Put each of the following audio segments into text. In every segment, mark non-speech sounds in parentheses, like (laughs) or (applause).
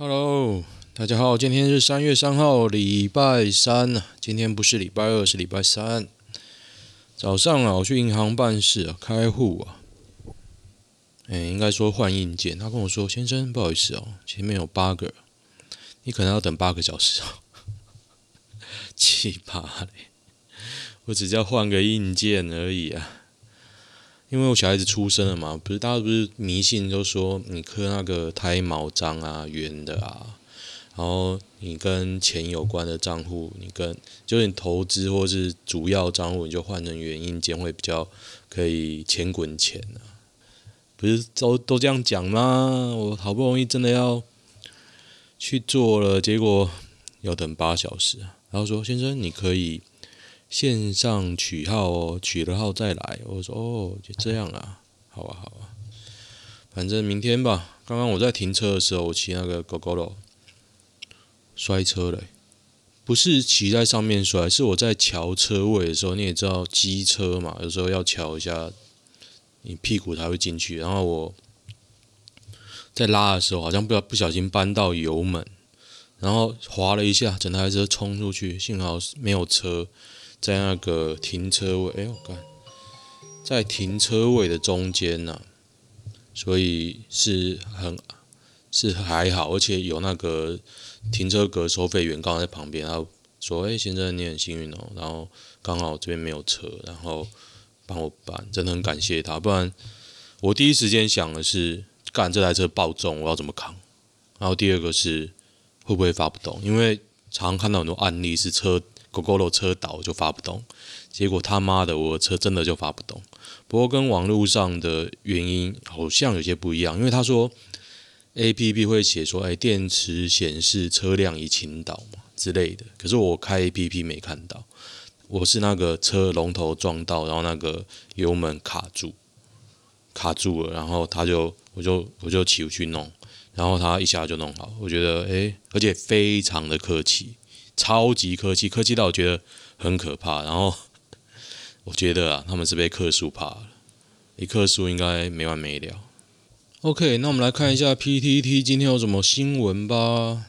Hello，大家好，今天是三月三号，礼拜三。今天不是礼拜二，是礼拜三。早上啊，我去银行办事啊，开户啊。哎，应该说换硬件。他跟我说：“先生，不好意思哦，前面有八个，你可能要等八个小时哦。”奇葩嘞！我只叫换个硬件而已啊。因为我小孩子出生了嘛，不是大家不是迷信，就说你刻那个胎毛章啊，圆的啊，然后你跟钱有关的账户，你跟就是你投资或是主要账户，你就换成圆印件会比较可以钱滚钱啊。不是都都这样讲吗？我好不容易真的要去做了，结果要等八小时，然后说先生你可以。线上取号哦，取了号再来。我说哦，就这样啊，好啊，好啊，反正明天吧。刚刚我在停车的时候，我骑那个 g o g o 摔车了，不是骑在上面摔，是我在乔车位的时候。你也知道机车嘛，有时候要乔一下，你屁股才会进去。然后我在拉的时候，好像不不小心扳到油门，然后滑了一下，整台车冲出去，幸好没有车。在那个停车位，哎呦，干，在停车位的中间呐、啊，所以是很是还好，而且有那个停车格收费员刚好在旁边，然后说：“哎，先生，你很幸运哦。”然后刚好这边没有车，然后帮我办，真的很感谢他。不然我第一时间想的是，干这台车爆重，我要怎么扛？然后第二个是会不会发不动？因为常看到很多案例是车。Gogoro 车倒就发不动，结果他妈的我的车真的就发不动。不过跟网络上的原因好像有些不一样，因为他说 APP 会写说，哎，电池显示车辆已倾倒嘛之类的。可是我开 APP 没看到，我是那个车龙头撞到，然后那个油门卡住，卡住了，然后他就我就我就骑回去弄，然后他一下就弄好。我觉得哎，而且非常的客气。超级客气，客气到我觉得很可怕。然后我觉得啊，他们是被克数怕了，一克数应该没完没了。OK，那我们来看一下 PTT 今天有什么新闻吧。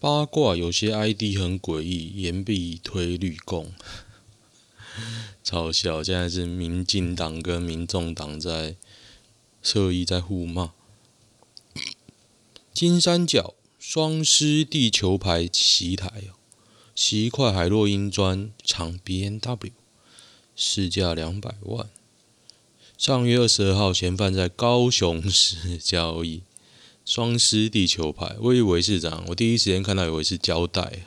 八卦有些 ID 很诡异，言必推绿共，嘲笑。现在是民进党跟民众党在侧翼在互骂。金三角。双狮地球牌袭台哦，袭块海洛因砖厂 BMW，市价两百万。上月二十二号，嫌犯在高雄市交易双狮地球牌，我以为是这样，我第一时间看到以为是胶带，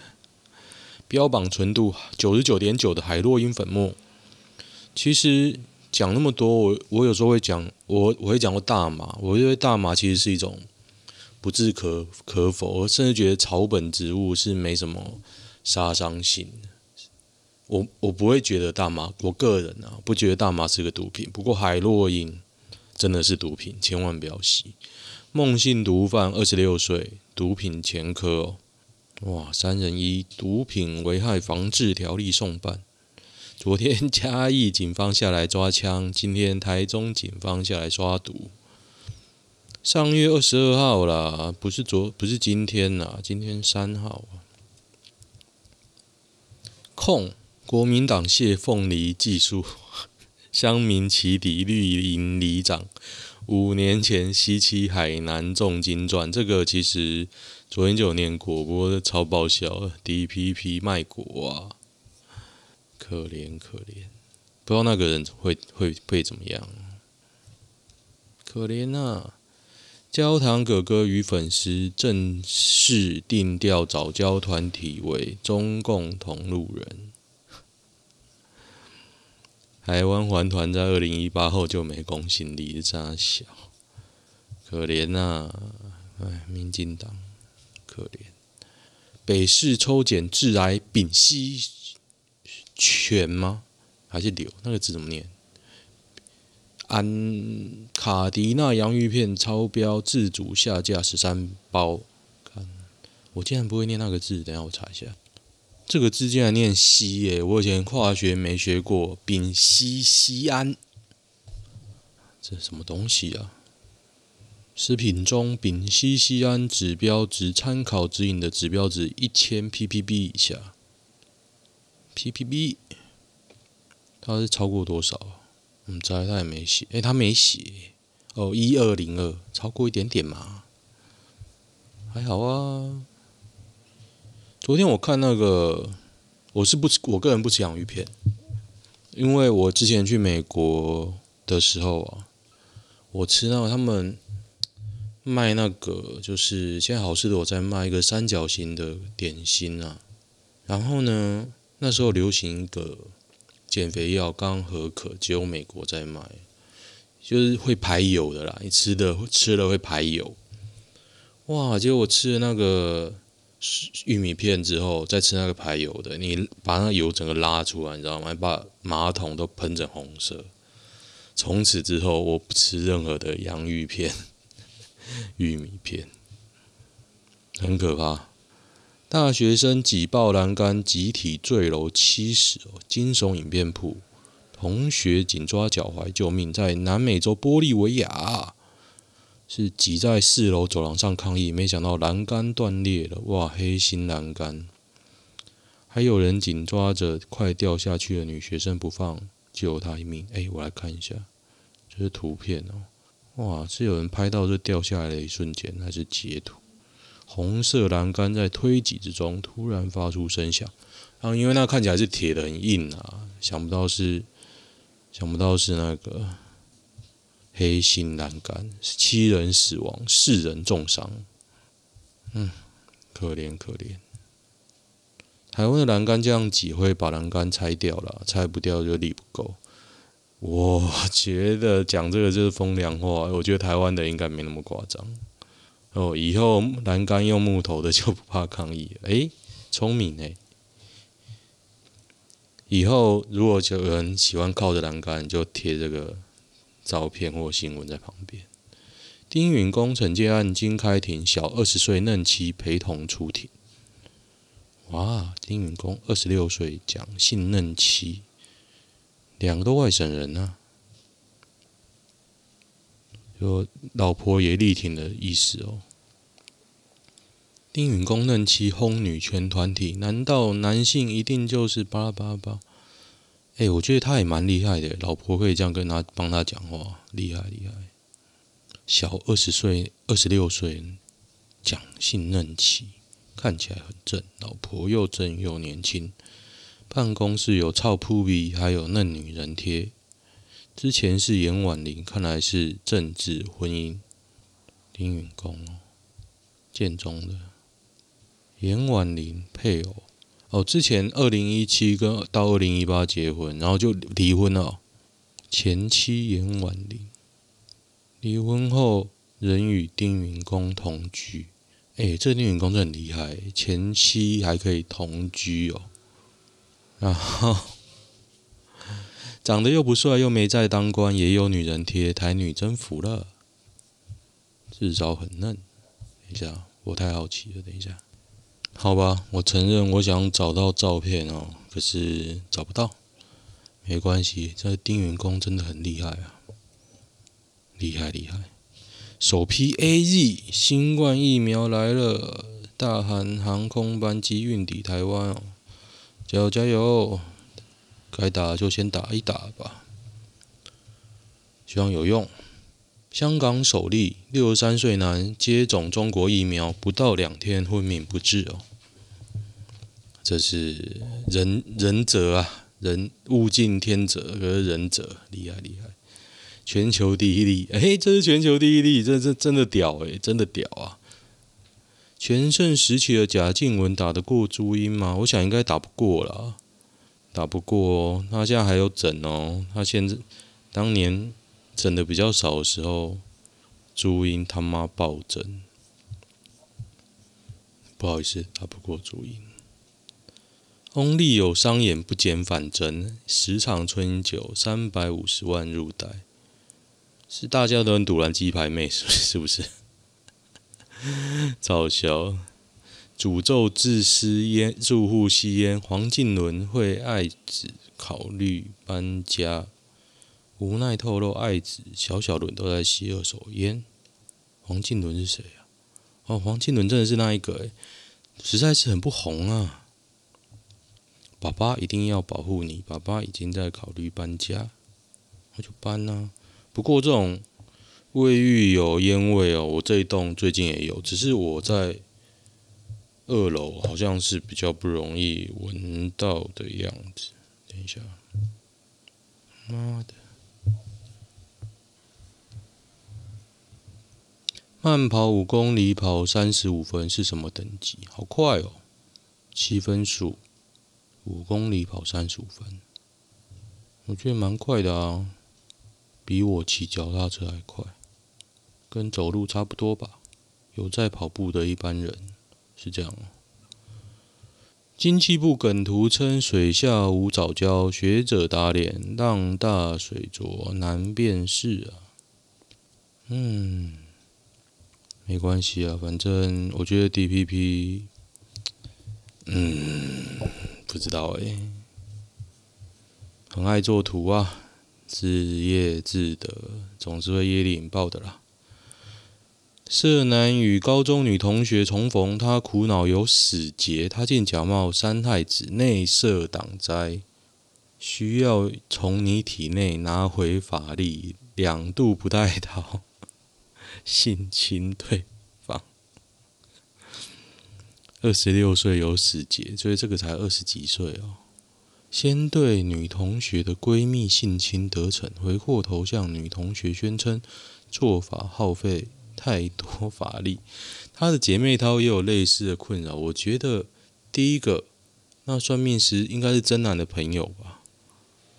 标榜纯度九十九点九的海洛因粉末。其实讲那么多，我我有时候会讲，我我会讲过大麻，我认为大麻其实是一种。不置可可否，我甚至觉得草本植物是没什么杀伤性。我我不会觉得大麻，我个人啊不觉得大麻是个毒品。不过海洛因真的是毒品，千万不要吸。梦姓毒贩二十六岁，毒品前科哦。哇，三人一毒品危害防治条例送办。昨天嘉义警方下来抓枪，今天台中警方下来抓毒。上月二十二号啦，不是昨，不是今天啦，今天三号啊。控国民党谢凤梨技术，(laughs) 乡民起底绿营里长，五年前西七海南重金赚，这个其实昨天就有念过，不过超爆笑，DPP 卖国啊，可怜可怜，不知道那个人会会会怎么样，可怜啊。焦糖哥哥与粉丝正式定调早教团体为中共同路人。台湾环团在二零一八后就没公信力，这小可怜呐、啊！哎，民进党可怜。北市抽检致癌丙烯醛吗？还是硫？那个字怎么念？安卡迪娜洋芋片超标，自主下架十三包。看，我竟然不会念那个字，等下我查一下。这个字竟然念西耶，我以前化学没学过。丙烯酰胺，这什么东西啊？食品中丙烯酰胺指标值参考指引的指标值一千 ppb 以下，ppb 它是超过多少啊？我们猜他也没写，诶、他没写哦，一二零二，超过一点点嘛，还好啊。昨天我看那个，我是不吃，我个人不吃洋芋片，因为我之前去美国的时候啊，我吃那个他们。卖那个就是现在好吃的我在卖一个三角形的点心啊，然后呢，那时候流行一个减肥药，刚合可，只有美国在卖，就是会排油的啦，你吃的吃了会排油。哇！结果我吃了那个玉米片之后，再吃那个排油的，你把那油整个拉出来，你知道吗？把马桶都喷成红色。从此之后，我不吃任何的洋芋片。(laughs) 玉米片很可怕，大学生挤爆栏杆，集体坠楼七十哦！惊悚影片铺，同学紧抓脚踝救命，在南美洲玻利维亚是挤在四楼走廊上抗议，没想到栏杆断裂了，哇！黑心栏杆，还有人紧抓着快掉下去的女学生不放，救她一命。哎，我来看一下，这是图片哦。哇！是有人拍到这掉下来的一瞬间，还是截图？红色栏杆在推挤之中突然发出声响，然后因为那看起来是铁的很硬啊，想不到是想不到是那个黑心栏杆，七人死亡，四人重伤。嗯，可怜可怜。台湾的栏杆这样挤会把栏杆拆掉了，拆不掉就力不够。我觉得讲这个就是风凉话。我觉得台湾的应该没那么夸张。哦，以后栏杆用木头的就不怕抗议。(laughs) 诶，聪明诶。以后如果有人喜欢靠着栏杆，就贴这个照片或新闻在旁边。丁允恭惩戒案经开庭，小二十岁嫩妻陪同出庭。哇，丁允恭二十六岁，讲性嫩妻。两个都外省人呢、啊，就老婆也力挺的意思哦。丁允恭嫩妻轰女权团体，难道男性一定就是巴拉巴拉巴？哎，我觉得他也蛮厉害的，老婆可以这样跟他帮他讲话，厉害厉害。小二十岁、二十六岁，讲性嫩妻，看起来很正，老婆又正又年轻。办公室有臭扑鼻，还有嫩女人贴。之前是严婉玲，看来是政治婚姻。丁允恭哦，建中的严婉玲配偶哦，之前二零一七跟到二零一八结婚，然后就离婚了。前妻严婉玲离婚后仍与丁允恭同居。哎，这丁允恭真的很厉害，前妻还可以同居哦。然后长得又不帅，又没在当官，也有女人贴，台女真服了，至少很嫩。等一下，我太好奇了。等一下，好吧，我承认我想找到照片哦，可是找不到。没关系，这丁允恭真的很厉害啊，厉害厉害！首批 AZ 新冠疫苗来了，大韩航空班机运抵台湾哦。加油加油！该打就先打一打吧，希望有用。香港首例六十三岁男接种中国疫苗不到两天昏迷不治哦，这是仁仁者啊，人物竞天择，可是仁者厉害厉害，全球第一例，哎，这是全球第一例，这这真的屌哎，真的屌啊！全盛时期的贾静雯打得过朱茵吗？我想应该打不过啦，打不过哦。他现在还有整哦，他现在当年整的比较少的时候，朱茵他妈暴整。不好意思，打不过朱茵。翁立友商演不减反增，十场春酒三百五十万入袋，是大家都很赌蓝鸡排妹，是不是？(laughs) 造谣，(laughs) 诅咒自私烟住户吸烟，黄靖伦会爱子考虑搬家，无奈透露爱子小小伦都在吸二手烟。黄靖伦是谁啊？哦，黄靖伦真的是那一个诶，实在是很不红啊。爸爸一定要保护你，爸爸已经在考虑搬家，那就搬啊。不过这种卫浴有烟味哦，我这一栋最近也有，只是我在二楼，好像是比较不容易闻到的样子。等一下，妈的！慢跑五公里跑三十五分是什么等级？好快哦，七分数。五公里跑三十五分，我觉得蛮快的啊，比我骑脚踏车还快，跟走路差不多吧。有在跑步的一般人是这样哦。经济部梗图称水下无藻礁，学者打脸，浪大水浊难辨识啊。嗯。没关系啊，反正我觉得 DPP，嗯，不知道哎，很爱做图啊，自业自得，总是会业力引爆的啦。社男与高中女同学重逢，他苦恼有死结，他竟假冒三太子内设挡灾，需要从你体内拿回法力，两度不带逃。(laughs) 性侵对方，二十六岁有死结，所以这个才二十几岁哦。先对女同学的闺蜜性侵得逞，回过头向女同学宣称做法耗费太多法力。(laughs) 她的姐妹淘也有类似的困扰。我觉得第一个，那算命师应该是真男的朋友吧。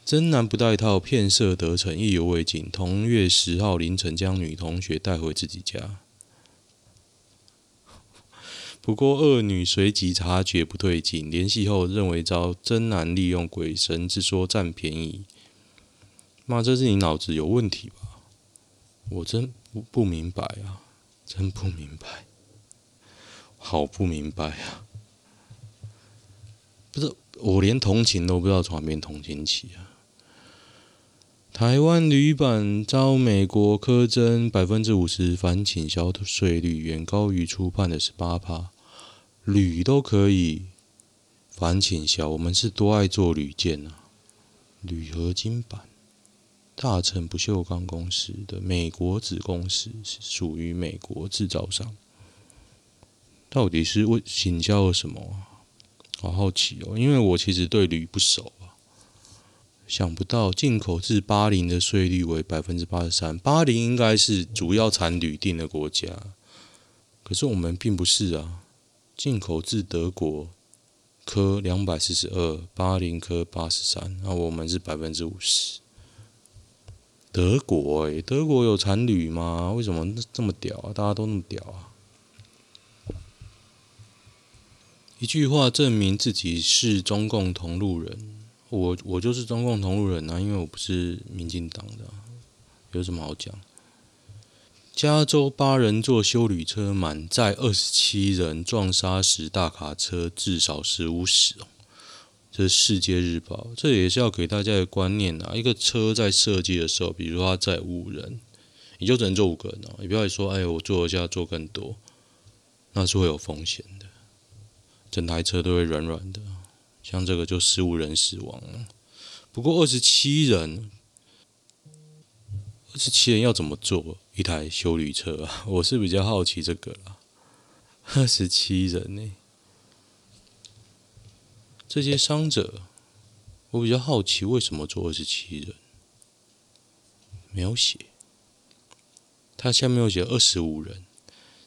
真男不带套骗色得逞，意犹未尽。同月十号凌晨，将女同学带回自己家。不过二女随即察觉不对劲，联系后认为遭真男利用鬼神之说占便宜。妈，这是你脑子有问题吧？我真不不明白啊，真不明白，好不明白啊！不是，我连同情都不知道从哪边同情起啊！台湾铝板遭美国苛征百分之五十反倾销税率，远高于初判的十八趴。铝都可以反倾销，我们是多爱做铝件啊！铝合金板，大成不锈钢公司的美国子公司是属于美国制造商，到底是为请教了什么？好好奇哦，因为我其实对铝不熟啊。想不到进口至巴林的税率为百分之八十三，巴林应该是主要产铝锭的国家，可是我们并不是啊。进口至德国科两百四十二，巴林科八十三，那我们是百分之五十。德国诶，德国有产铝吗？为什么这么屌啊？大家都那么屌啊？一句话证明自己是中共同路人。我我就是中共同路人啊，因为我不是民进党的，有什么好讲？加州八人坐修旅车满载二十七人撞杀时，大卡车至少十五死。这是《世界日报》，这也是要给大家一个观念啊。一个车在设计的时候，比如说它载五人，你就只能坐五个人哦。你不要说，哎，我坐一下坐更多，那是会有风险的，整台车都会软软的。像这个就十五人死亡了，不过二十七人，二十七人要怎么坐一台修理车啊？(laughs) 我是比较好奇这个啦。二十七人呢？这些伤者，我比较好奇为什么坐二十七人？没有写，他下面有写二十五人，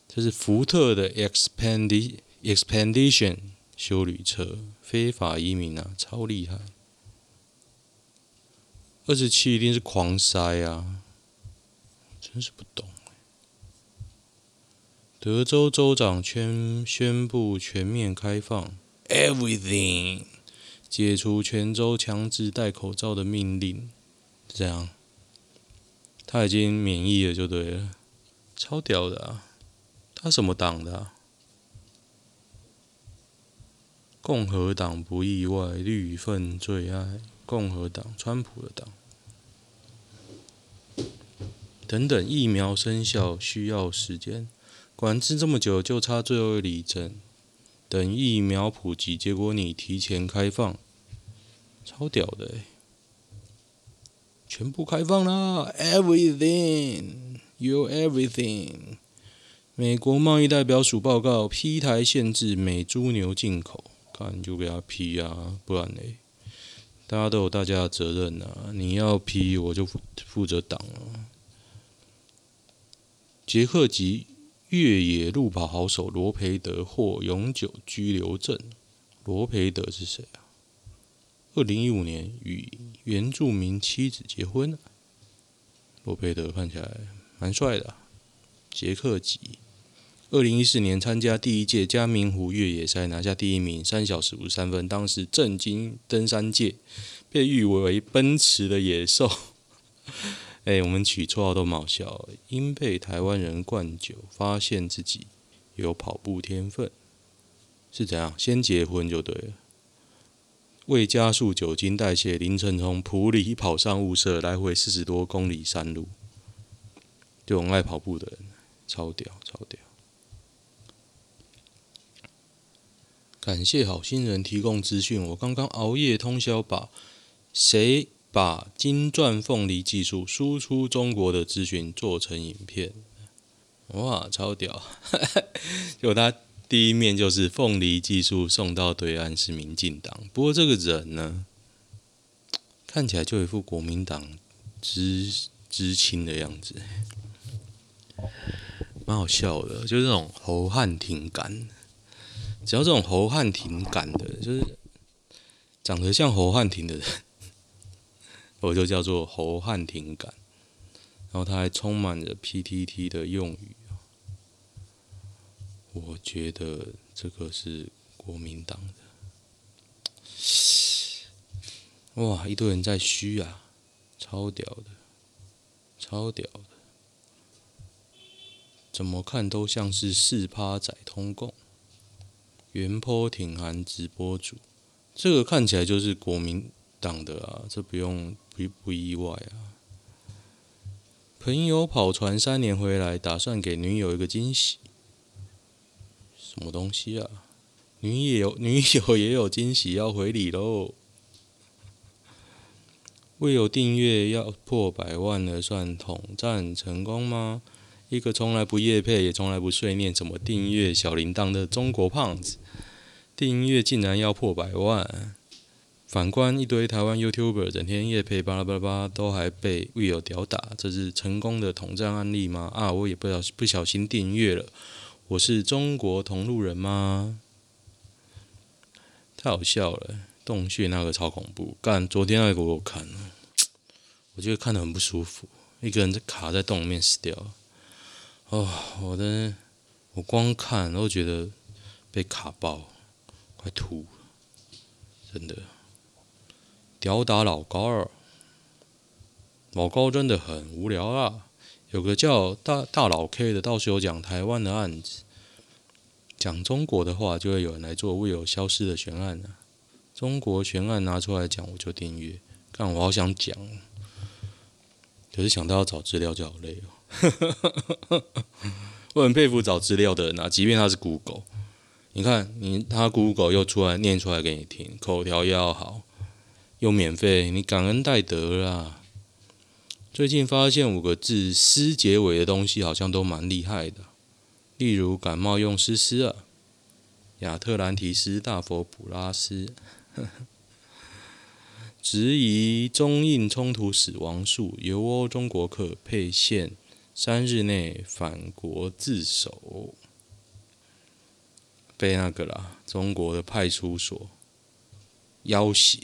这是福特的 Expedi Expedition 休旅车。非法移民啊，超厉害！二十七一定是狂塞啊，真是不懂。德州州长宣宣布全面开放，everything，解除全州强制戴口罩的命令，这样他已经免疫了就对了，超屌的啊！他什么党的啊？共和党不意外，绿粪最爱共和党，川普的党。等等，疫苗生效需要时间，管制这么久就差最后一里针，等疫苗普及，结果你提前开放，超屌的欸，全部开放啦，everything，you everything。美国贸易代表署报告，批台限制美猪牛进口，看就给他批啊，不然嘞，大家都有大家的责任啊，你要批我就负负责挡啊。捷克籍越野路跑好手罗培德获永久居留证，罗培德是谁啊？二零一五年与原住民妻子结婚，罗培德看起来蛮帅的，捷克籍。二零一四年参加第一届嘉明湖越野赛，拿下第一名，三小时五十三分，当时震惊登山界，被誉为奔驰的野兽。哎、欸，我们取绰号都蛮好笑，因被台湾人灌酒，发现自己有跑步天分，是怎样？先结婚就对了。为加速酒精代谢，凌晨从埔里跑上雾社，来回四十多公里山路，就很爱跑步的人，超屌，超屌。感谢好心人提供资讯。我刚刚熬夜通宵把谁把金钻凤梨技术输出中国的资讯做成影片，哇，超屌！(laughs) 有他第一面就是凤梨技术送到对岸是民进党，不过这个人呢，看起来就一副国民党知知青的样子，蛮好笑的，就是那种侯汉廷感。只要这种侯汉廷感的，就是长得像侯汉廷的人，我就叫做侯汉廷感。然后他还充满着 PTT 的用语，我觉得这个是国民党的。哇，一堆人在嘘啊，超屌的，超屌的，怎么看都像是四趴仔通共。原坡挺韩直播主，这个看起来就是国民党的啊，这不用不不意外啊。朋友跑船三年回来，打算给女友一个惊喜，什么东西啊？女友 (laughs) 女友也有惊喜要回礼喽。未有订阅要破百万了，算统战成功吗？一个从来不夜配也从来不碎念怎么订阅小铃铛的中国胖子。订阅竟然要破百万，反观一堆台湾 YouTuber 整天夜配巴拉巴拉巴，都还被 Will 屌打，这是成功的统战案例吗？啊，我也不小不小心订阅了，我是中国同路人吗？太好笑了，洞穴那个超恐怖，干昨天那个我看了，我觉得看得很不舒服，一个人在卡在洞里面死掉，哦，我的我光看都觉得被卡爆。快吐，真的，屌打老高二，老高真的很无聊啊。有个叫大大老 K 的，到时候讲台湾的案子，讲中国的话，就会有人来做未有消失的悬案啊。中国悬案拿出来讲，我就订阅。但我好想讲，可是想到要找资料就好累哦。(laughs) 我很佩服找资料的人啊，即便他是 Google。你看，你他 Google 又出来念出来给你听，口条又要好，又免费，你感恩戴德啦。最近发现五个字“斯”结尾的东西好像都蛮厉害的，例如感冒用“斯斯”啊，亚特兰提斯、大佛普拉斯，(laughs) 质疑中印冲突死亡数，由欧中国可配线三日内返国自首。被那个啦，中国的派出所。要挟，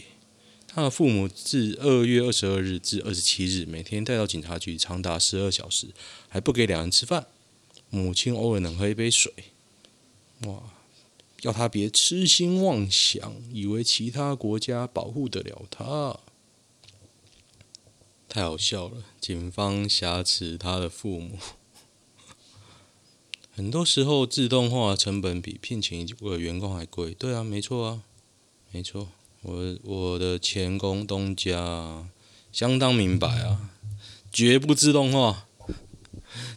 他的父母自二月二十二日至二十七日，每天带到警察局长达十二小时，还不给两人吃饭。母亲偶尔能喝一杯水。哇，要他别痴心妄想，以为其他国家保护得了他，太好笑了。警方挟持他的父母。(laughs) 很多时候，自动化成本比聘请一个员工还贵。对啊，没错啊，没错。我我的前工东家相当明白啊，绝不自动化，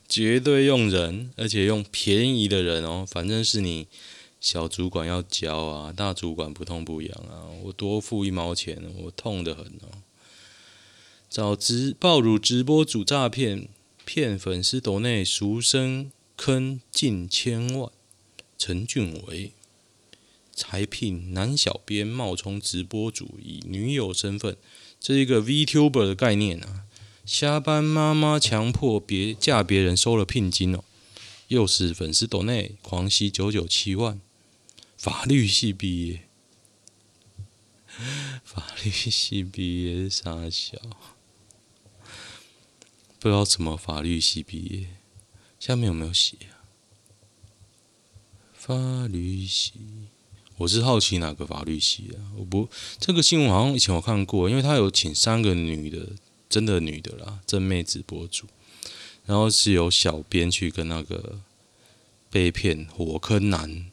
绝对用人，而且用便宜的人哦。反正是你小主管要教啊，大主管不痛不痒啊。我多付一毛钱，我痛得很哦。找直爆乳直播主诈骗，骗粉丝抖内赎身坑近千万。陈俊伟才聘男小编冒充直播主，以女友身份，这一个 VTuber 的概念啊。下班妈妈强迫别嫁别人，收了聘金哦，诱使粉丝抖内狂吸九九七万。法律系毕业，(laughs) 法律系毕业傻笑，不知道什么法律系毕业，下面有没有写啊？法律系，我是好奇哪个法律系啊？我不，这个新闻好像以前我看过，因为他有请三个女的。真的女的啦，正妹直播主，然后是由小编去跟那个被骗火坑男，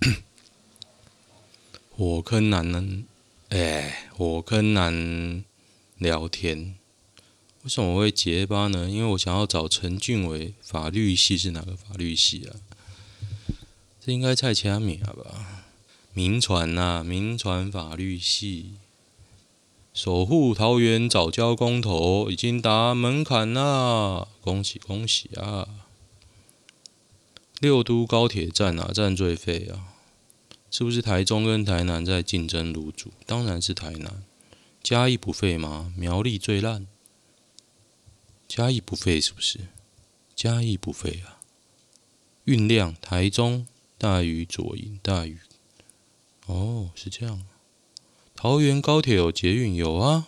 (clears throat) 火坑男呢？哎，火坑男聊天，为什么我会结巴呢？因为我想要找陈俊伟，法律系是哪个法律系啊？这应该蔡佳敏啊吧？民传呐，民传法律系。守护桃园早交公投已经达门槛啦！恭喜恭喜啊！六都高铁站哪站最废啊？是不是台中跟台南在竞争芦主？当然是台南。嘉义不废吗？苗栗最烂。嘉义不废是不是？嘉义不废啊！运量台中大于左营大于。哦，是这样。桃园高铁有捷运有啊，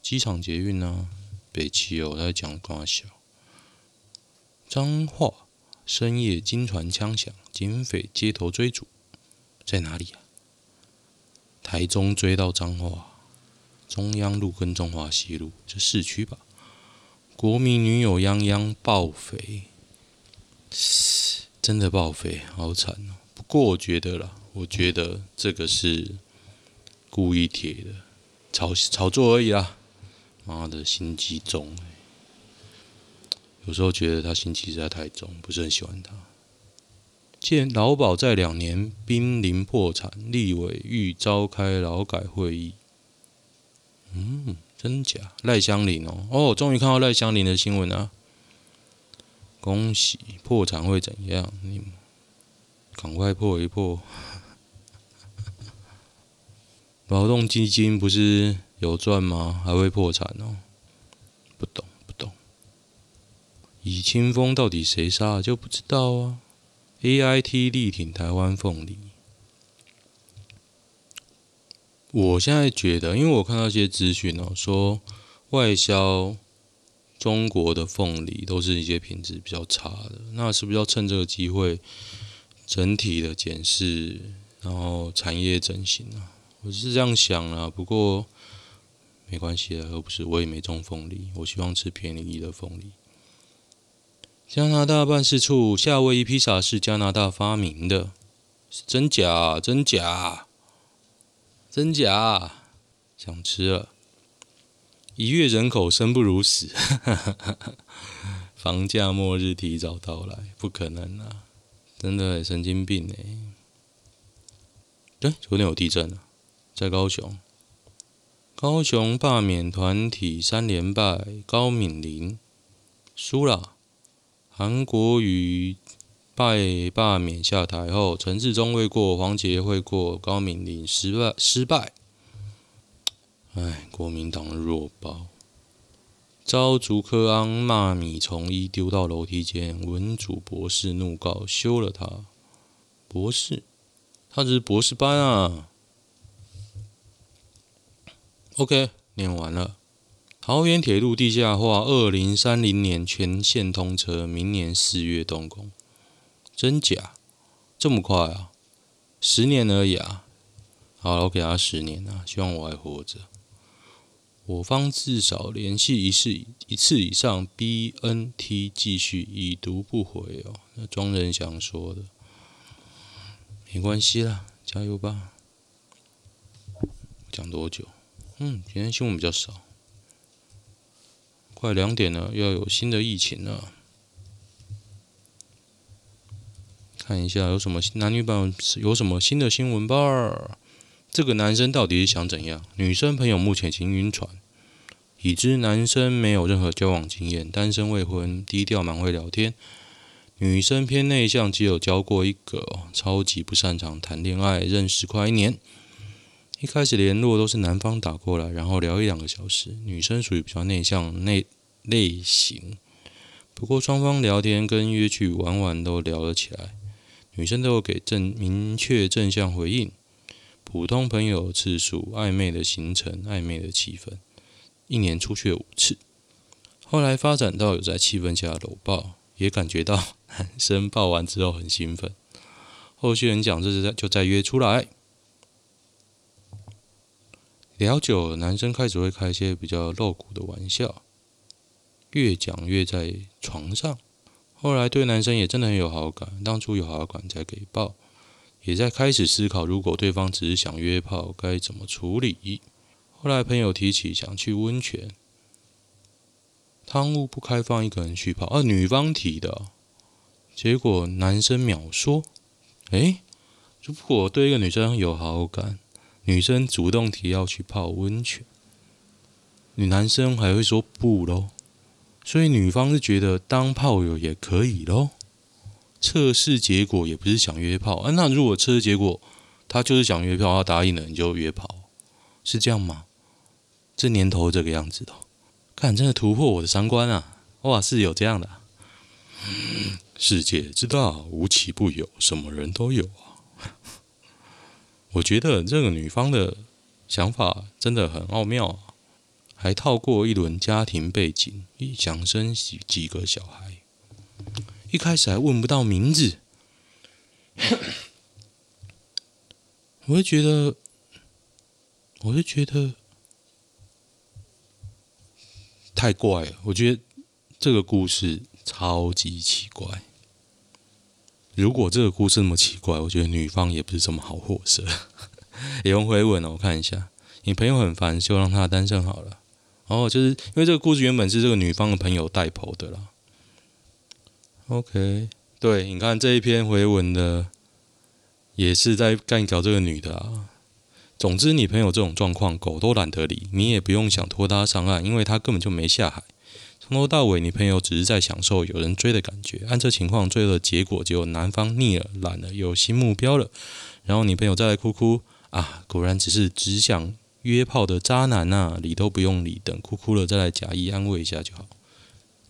机场捷运啊，北七哦，在讲瓜小。彰化深夜惊传枪响，警匪街头追逐，在哪里啊？台中追到彰化，中央路跟中华西路，这市区吧？国民女友泱泱爆肥，真的爆肥，好惨哦。不过我觉得啦，我觉得这个是。故意贴的，炒炒作而已啦！妈的，心机重，有时候觉得他心机实在太重，不是很喜欢他。见劳保在两年濒临破产，立委欲召开劳改会议。嗯，真假？赖香林哦，哦，终于看到赖香林的新闻了。恭喜破产会怎样？你赶快破一破。劳动基金不是有赚吗？还会破产哦？不懂不懂。李清峰到底谁杀就不知道啊？AIT 力挺台湾凤梨。我现在觉得，因为我看到一些资讯哦，说外销中国的凤梨都是一些品质比较差的，那是不是要趁这个机会整体的检视，然后产业整形啊？我是这样想啊，不过没关系啊，又不是我也没种凤梨，我希望吃便宜的凤梨。加拿大办事处，夏威夷披萨是加拿大发明的，是真假？真假？真假？想吃了。一月人口生不如死，房价末日提早到来，不可能啊！真的神经病哎！对，昨天有地震啊。在高雄，高雄罢免团体三连败，高敏玲输了。韩国瑜败罢免下台后，陈志忠未过，黄捷会过，高敏玲失败失败。哎，国民党弱爆，遭竹科安骂米虫一丢到楼梯间，文主博士怒告休了他。博士，他只是博士班啊。OK，念完了。桃园铁路地下化，二零三零年全线通车，明年四月动工。真假？这么快啊？十年而已啊！好了，我给他十年啊，希望我还活着。我方至少联系一次一次以上，BNT 继续已读不回哦。那庄人祥说的，没关系啦，加油吧。讲多久？嗯，今天新闻比较少，快两点了，要有新的疫情了。看一下有什么男女版有什么新的新闻吧。这个男生到底是想怎样？女生朋友目前请晕船，已知男生没有任何交往经验，单身未婚，低调蛮会聊天。女生偏内向，只有交过一个，超级不擅长谈恋爱，认识快一年。一开始联络都是男方打过来，然后聊一两个小时。女生属于比较内向内类型，不过双方聊天跟约去玩玩都聊了起来，女生都有给正明确正向回应。普通朋友次数，暧昧的行程，暧昧的气氛，一年出去五次。后来发展到有在气氛下搂抱，也感觉到男生抱完之后很兴奋。后续人讲这是在就再约出来，聊久了，男生开始会开一些比较露骨的玩笑，越讲越在床上。后来对男生也真的很有好感，当初有好感才给抱。也在开始思考，如果对方只是想约炮，该怎么处理。后来朋友提起想去温泉，汤屋不开放一个人去泡，啊，女方提的，结果男生秒说：“诶，如果对一个女生有好感，女生主动提要去泡温泉，女男生还会说不咯？所以女方是觉得当炮友也可以咯。测试结果也不是想约炮，啊，那如果测试结果他就是想约炮，他答应了你就约炮，是这样吗？这年头这个样子的，看真的突破我的三观啊！哇，是有这样的，世界之大无奇不有，什么人都有啊。我觉得这个女方的想法真的很奥妙，还套过一轮家庭背景，想生几几个小孩。一开始还问不到名字，我就觉得，我就觉得太怪了。我觉得这个故事超级奇怪。如果这个故事那么奇怪，我觉得女方也不是这么好货色。(laughs) 也用回文了，我看一下。你朋友很烦，就让他单身好了。哦，就是因为这个故事原本是这个女方的朋友带跑的啦。OK，对，你看这一篇回文的，也是在干搞这个女的啊。总之，你朋友这种状况，狗都懒得理，你也不用想拖他上岸，因为他根本就没下海。从头到尾，你朋友只是在享受有人追的感觉。按这情况，最后的结果就男方腻了、懒了、有新目标了，然后你朋友再来哭哭啊，果然只是只想约炮的渣男啊，理都不用理，等哭哭了再来假意安慰一下就好。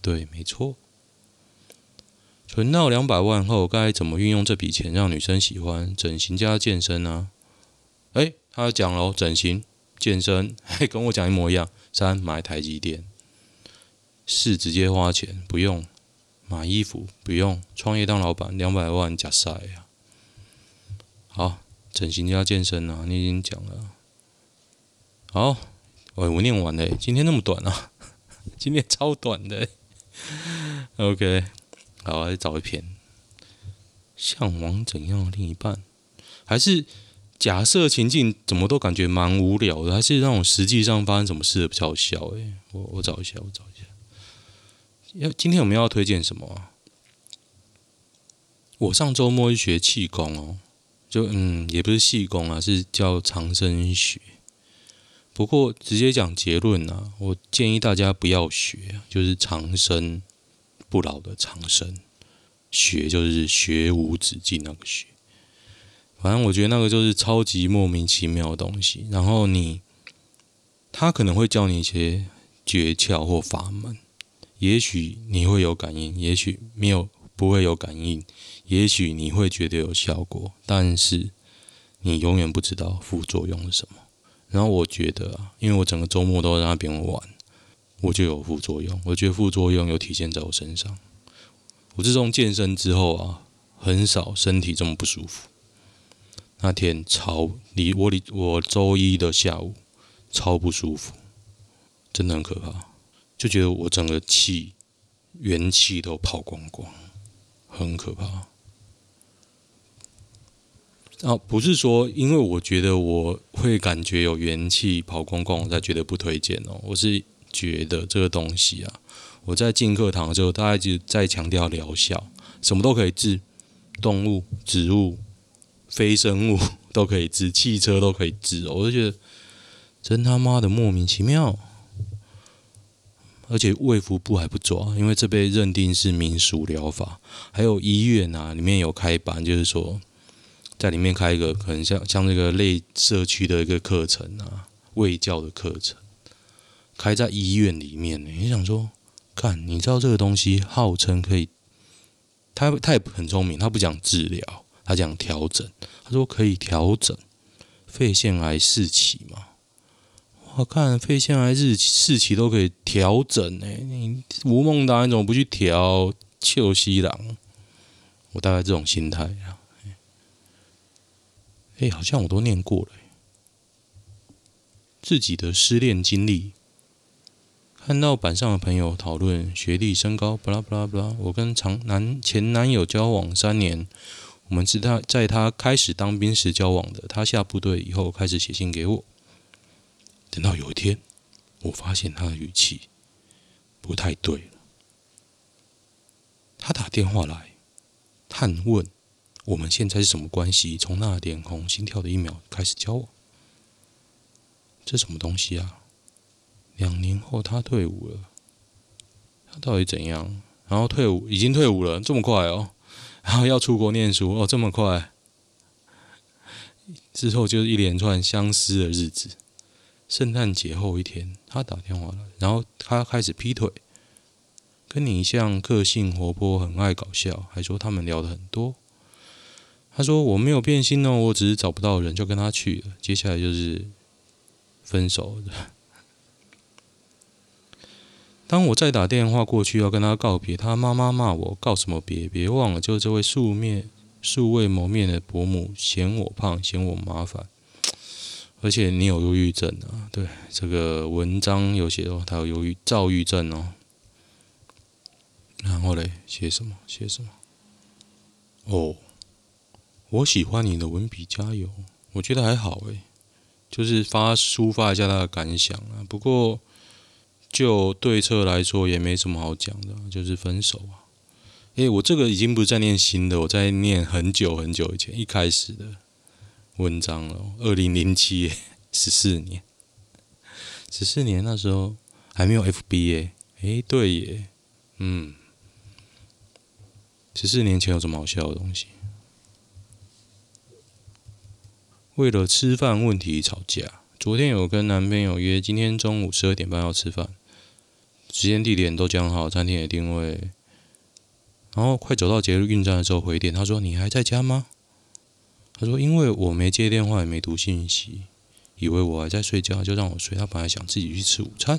对，没错。存到两百万后，该怎么运用这笔钱让女生喜欢？整形加健身呢、啊？诶，他讲了，整形、健身，嘿，跟我讲一模一样。三，买台积电。是，直接花钱，不用买衣服，不用创业当老板，两百万假赛呀。好，整形加健身啊，你已经讲了。好，我我念完了，今天那么短啊，今天超短的。OK。好，来找一篇。向往怎样的另一半？还是假设情境怎么都感觉蛮无聊的？还是让我实际上发生什么事的比较好笑？诶，我我找一下，我找一下。要今天我们要推荐什么？我上周末去学气功哦，就嗯，也不是气功啊，是叫长生学。不过直接讲结论啊，我建议大家不要学，就是长生。不老的长生，学就是学无止境那个学，反正我觉得那个就是超级莫名其妙的东西。然后你，他可能会教你一些诀窍或法门，也许你会有感应，也许没有，不会有感应，也许你会觉得有效果，但是你永远不知道副作用是什么。然后我觉得啊，因为我整个周末都在那边玩。我就有副作用，我觉得副作用有体现在我身上。我自从健身之后啊，很少身体这么不舒服。那天超离我离我周一的下午超不舒服，真的很可怕，就觉得我整个气元气都跑光光，很可怕。啊，不是说因为我觉得我会感觉有元气跑光光，我才觉得不推荐哦，我是。觉得这个东西啊，我在进课堂的时候，大家一直在强调疗效，什么都可以治，动物、植物、非生物 (laughs) 都可以治，汽车都可以治，我就觉得真他妈的莫名其妙。而且卫福部还不抓，因为这被认定是民俗疗法。还有医院啊，里面有开班，就是说在里面开一个可能像像那个类社区的一个课程啊，卫教的课程，开在医院里面。你想说，看，你知道这个东西号称可以，他他也很聪明，他不讲治疗，他讲调整。他说可以调整肺腺癌四期嘛。我看肺腺癌日四期都可以调整哎，你吴孟达你怎么不去调？秋西郎，我大概这种心态啊。哎，好像我都念过了。自己的失恋经历，看到板上的朋友讨论学历、身高，巴拉巴拉巴拉。我跟长男前男友交往三年，我们是他在他开始当兵时交往的，他下部队以后开始写信给我。等到有一天，我发现他的语气不太对了。他打电话来探问我们现在是什么关系，从那脸红心跳的一秒开始交往。这什么东西啊？两年后他退伍了，他到底怎样？然后退伍已经退伍了，这么快哦？然后要出国念书哦，这么快？之后就是一连串相思的日子。圣诞节后一天，他打电话来，然后他开始劈腿，跟你一样个性活泼，很爱搞笑，还说他们聊得很多。他说我没有变心哦，我只是找不到人，就跟他去了。接下来就是分手的。(laughs) 当我再打电话过去要跟他告别，他妈妈骂我告什么别？别忘了，就这位素面素未谋面的伯母嫌我胖，嫌我麻烦。而且你有忧郁症啊？对，这个文章有写哦，他有忧郁、躁郁症哦。然后嘞，写什么？写什么？哦，我喜欢你的文笔，加油！我觉得还好诶，就是发抒发一下他的感想啊。不过就对策来说，也没什么好讲的，就是分手啊。诶，我这个已经不是在念新的，我在念很久很久以前一开始的。文章了，二零零七，(laughs) 十四年，十四年那时候还没有 FB 耶，诶，对耶，嗯，十四年前有什么好笑的东西？为了吃饭问题吵架，昨天有跟男朋友约今天中午十二点半要吃饭，时间地点都讲好，餐厅也定位，然后快走到捷运站的时候回电，他说你还在家吗？他说：“因为我没接电话，也没读信息，以为我还在睡觉，就让我睡。他本来想自己去吃午餐。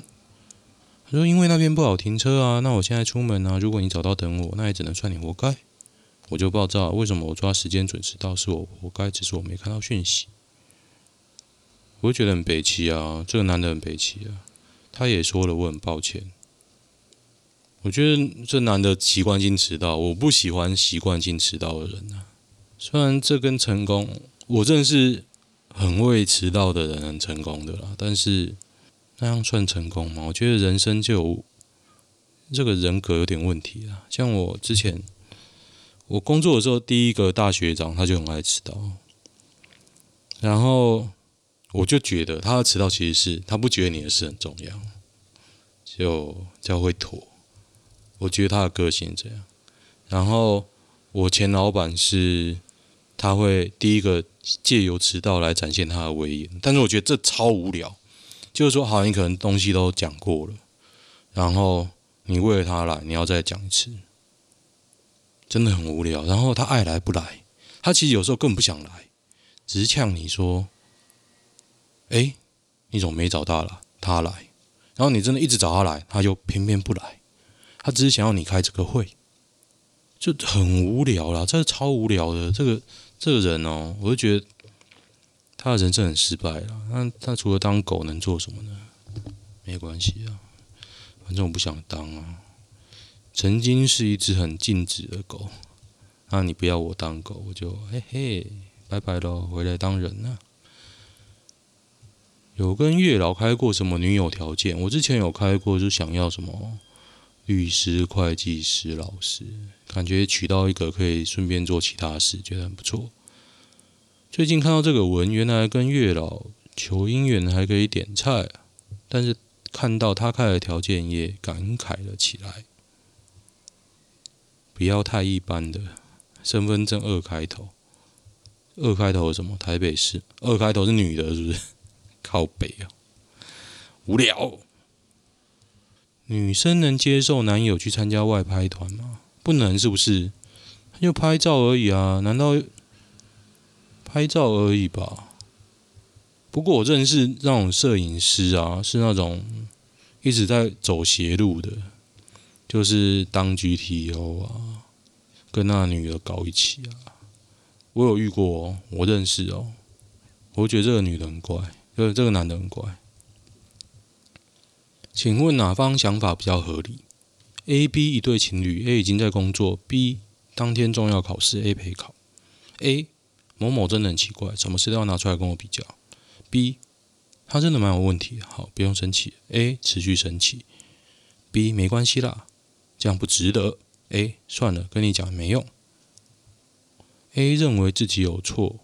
他说：‘因为那边不好停车啊，那我现在出门啊。如果你早到等我，那也只能算你活该。’我就爆炸，为什么我抓时间准时到是我活该？只是我没看到讯息。我就觉得很北气啊，这个男的很北气啊。他也说了，我很抱歉。我觉得这男的习惯性迟到，我不喜欢习惯性迟到的人啊。”虽然这跟成功，我认识很会迟到的人很成功的啦，但是那样算成功吗？我觉得人生就有这个人格有点问题啦。像我之前我工作的时候，第一个大学长他就很爱迟到，然后我就觉得他的迟到其实是他不觉得你的事很重要，就叫会拖。我觉得他的个性这样，然后我前老板是。他会第一个借由迟到来展现他的威严，但是我觉得这超无聊。就是说，好，你可能东西都讲过了，然后你为了他来，你要再讲一次，真的很无聊。然后他爱来不来，他其实有时候更不想来，只是呛你说：“哎，你怎么没找他来？他来。”然后你真的一直找他来，他就偏偏不来。他只是想要你开这个会，就很无聊啦，这是超无聊的这个。这个人哦，我就觉得他的人生很失败了。那他除了当狗能做什么呢？没关系啊，反正我不想当啊。曾经是一只很尽职的狗，那你不要我当狗，我就嘿嘿，拜拜喽，回来当人了。有跟月老开过什么女友条件？我之前有开过，就想要什么律师、会计师、老师，感觉娶到一个可以顺便做其他事，觉得很不错。最近看到这个文，原来跟月老求姻缘还可以点菜，但是看到他开的条件也感慨了起来。不要太一般的，身份证二开头，二开头什么？台北市二开头是女的，是不是？靠北啊，无聊。女生能接受男友去参加外拍团吗？不能，是不是？就拍照而已啊，难道拍照而已吧？不过我认识那种摄影师啊，是那种一直在走邪路的，就是当 GTO 啊，跟那女的搞一起啊。我有遇过哦，我认识哦，我觉得这个女的很怪，就是，这个男的很怪。请问哪方想法比较合理？A、B 一对情侣，A 已经在工作，B 当天重要考试，A 陪考。A 某某真的很奇怪，什么事都要拿出来跟我比较。B 他真的蛮有问题，好，不用生气。A 持续生气。B 没关系啦，这样不值得。A 算了，跟你讲没用。A 认为自己有错，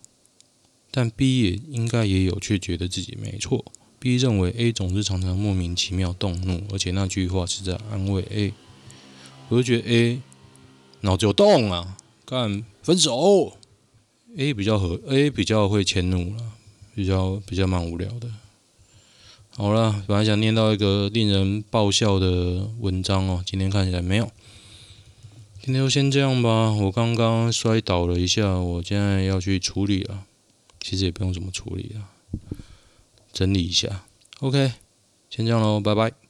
但 B 也应该也有，却觉得自己没错。B 认为 A 总是常常莫名其妙动怒，而且那句话是在安慰 A。我就觉得 A 脑子有洞啊，干分手。A 比较和 A 比较会迁怒了，比较比较蛮无聊的。好了，本来想念到一个令人爆笑的文章哦，今天看起来没有。今天就先这样吧。我刚刚摔倒了一下，我现在要去处理了。其实也不用怎么处理了。整理一下，OK，先这样喽，拜拜。